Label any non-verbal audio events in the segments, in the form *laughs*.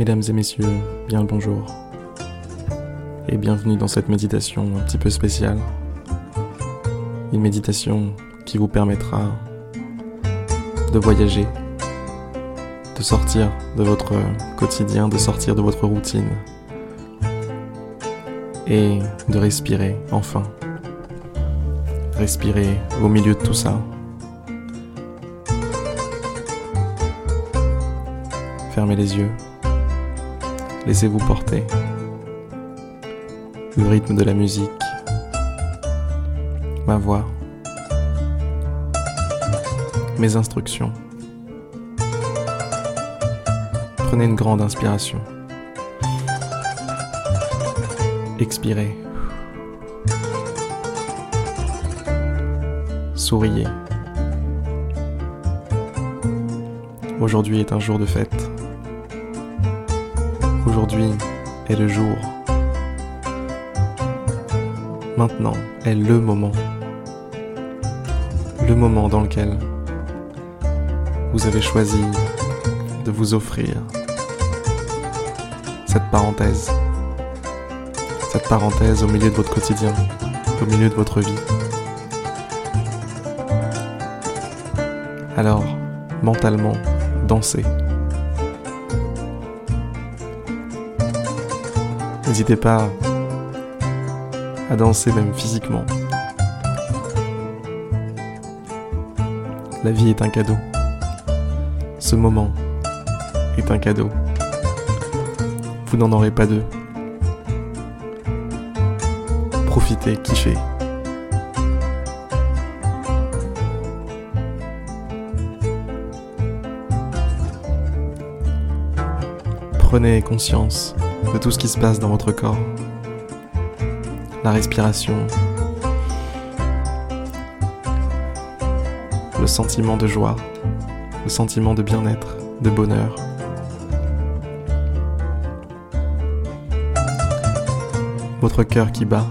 Mesdames et messieurs, bien le bonjour. Et bienvenue dans cette méditation un petit peu spéciale. Une méditation qui vous permettra de voyager, de sortir de votre quotidien, de sortir de votre routine et de respirer enfin. Respirer au milieu de tout ça. Fermez les yeux. Laissez-vous porter. Le rythme de la musique. Ma voix. Mes instructions. Prenez une grande inspiration. Expirez. Souriez. Aujourd'hui est un jour de fête. Aujourd'hui est le jour. Maintenant est le moment. Le moment dans lequel vous avez choisi de vous offrir cette parenthèse. Cette parenthèse au milieu de votre quotidien, au milieu de votre vie. Alors, mentalement, dansez. N'hésitez pas à danser même physiquement. La vie est un cadeau. Ce moment est un cadeau. Vous n'en aurez pas deux. Profitez, kiffez. Prenez conscience tout ce qui se passe dans votre corps. La respiration, le sentiment de joie, le sentiment de bien-être, de bonheur. Votre cœur qui bat.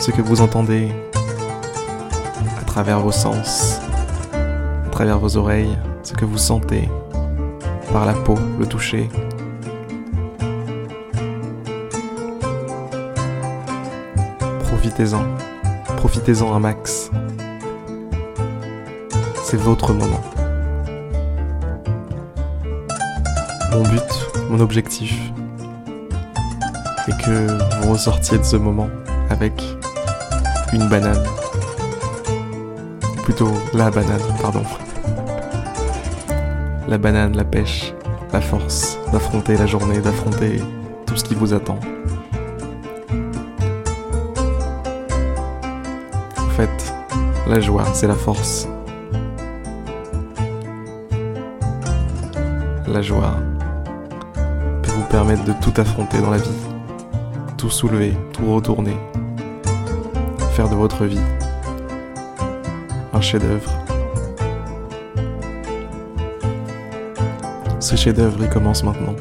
Ce que vous entendez à travers vos sens, travers vos oreilles, ce que vous sentez par la peau, le toucher. Profitez-en, profitez-en un max. C'est votre moment. Mon but, mon objectif, est que vous ressortiez de ce moment avec une banane. Plutôt la banane, pardon. La banane, la pêche, la force d'affronter la journée, d'affronter tout ce qui vous attend. En fait, la joie, c'est la force. La joie peut vous permettre de tout affronter dans la vie, tout soulever, tout retourner, faire de votre vie un chef-d'œuvre. Ce chef-d'œuvre, il commence maintenant.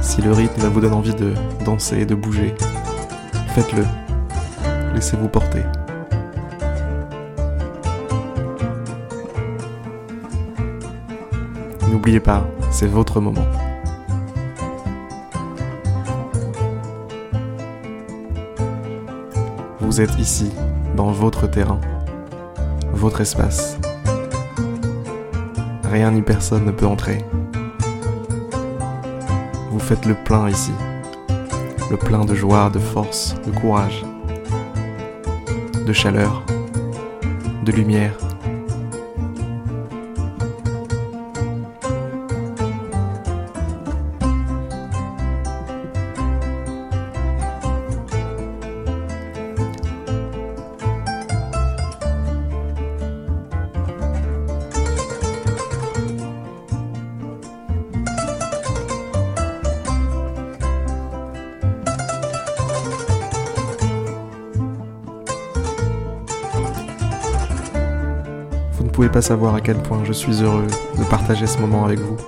Si le rythme vous donne envie de danser et de bouger, faites-le. Laissez-vous porter. N'oubliez pas, c'est votre moment. Vous êtes ici, dans votre terrain, votre espace. Rien ni personne ne peut entrer. Vous faites le plein ici, le plein de joie, de force, de courage, de chaleur, de lumière. Vous ne pouvez pas savoir à quel point je suis heureux de partager ce moment avec vous.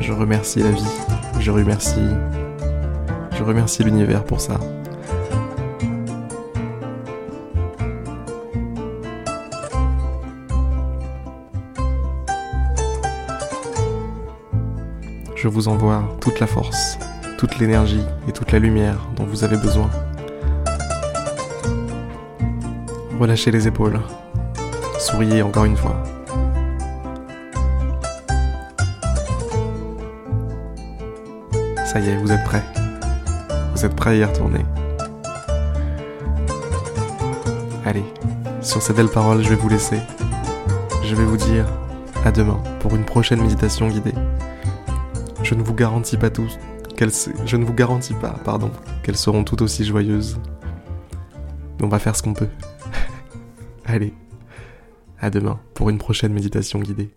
Je remercie la vie, je remercie, je remercie l'univers pour ça. Je vous envoie toute la force, toute l'énergie et toute la lumière dont vous avez besoin. Relâchez les épaules. Souriez encore une fois. Ça y est, vous êtes prêts. Vous êtes prêts à y retourner. Allez, sur ces belles paroles, je vais vous laisser. Je vais vous dire à demain pour une prochaine méditation guidée. Je ne vous garantis pas tous je ne vous garantis pas, pardon, qu'elles seront toutes aussi joyeuses. Mais on va faire ce qu'on peut. *laughs* Allez, à demain pour une prochaine méditation guidée.